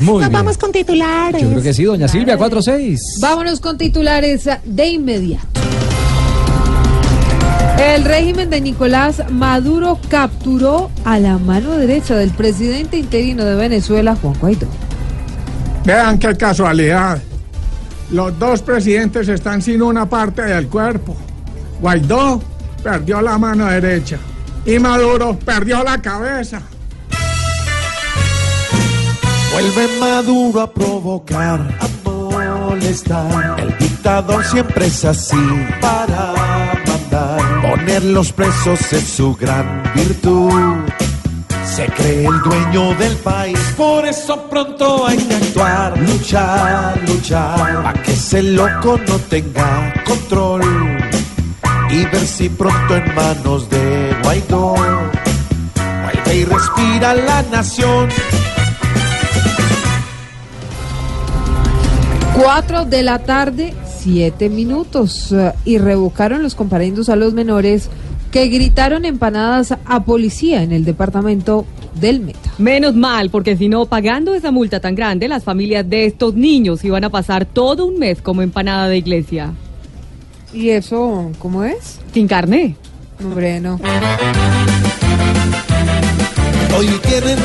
Muy Nos bien. vamos con titulares. Yo creo que sí, doña Silvia, 4-6. Vámonos con titulares de inmediato. El régimen de Nicolás Maduro capturó a la mano derecha del presidente interino de Venezuela, Juan Guaidó. Vean qué casualidad. Los dos presidentes están sin una parte del cuerpo. Guaidó perdió la mano derecha y Maduro perdió la cabeza. Vuelve Maduro a provocar, a molestar. El dictador siempre es así para mandar. Poner los presos es su gran virtud. Se cree el dueño del país, por eso pronto hay que actuar. Luchar, luchar, para que ese loco no tenga control. Y ver si pronto en manos de Guaidó vuelve y respira la nación. 4 de la tarde, 7 minutos. Y revocaron los comparendos a los menores que gritaron empanadas a policía en el departamento del Meta. Menos mal, porque si no, pagando esa multa tan grande, las familias de estos niños iban a pasar todo un mes como empanada de iglesia. ¿Y eso cómo es? Sin carne. Hombre, no. Hoy tienen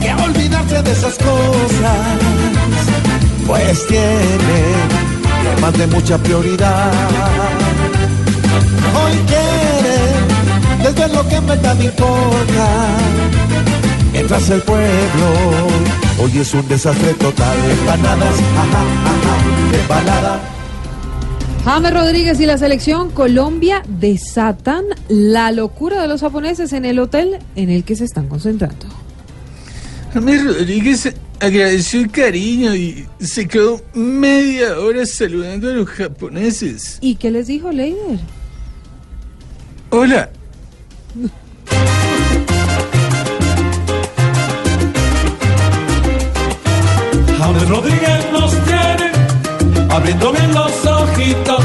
que olvidarse de esas cosas, pues tienen temas de mucha prioridad. Hoy quieren desde lo que en verdad importa. Mientras el pueblo hoy es un desastre total. Empanadas, ajá, ajá, empanada. James Rodríguez y la selección Colombia desatan la locura de los japoneses en el hotel en el que se están concentrando. James Rodríguez agradeció el cariño y se quedó media hora saludando a los japoneses. ¿Y qué les dijo Leider? Hola. James Rodríguez nos tiene abriendo bien los ojitos,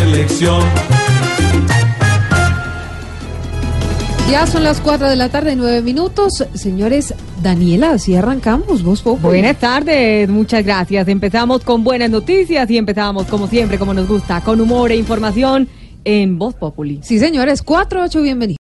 nuestra selección. Ya son las 4 de la tarde, 9 minutos. Señores, Daniela, así arrancamos. Vos, Populi. Buenas tardes, muchas gracias. Empezamos con buenas noticias y empezamos, como siempre, como nos gusta, con humor e información en Voz Populi. Sí, señores, 4, 8, bienvenidos.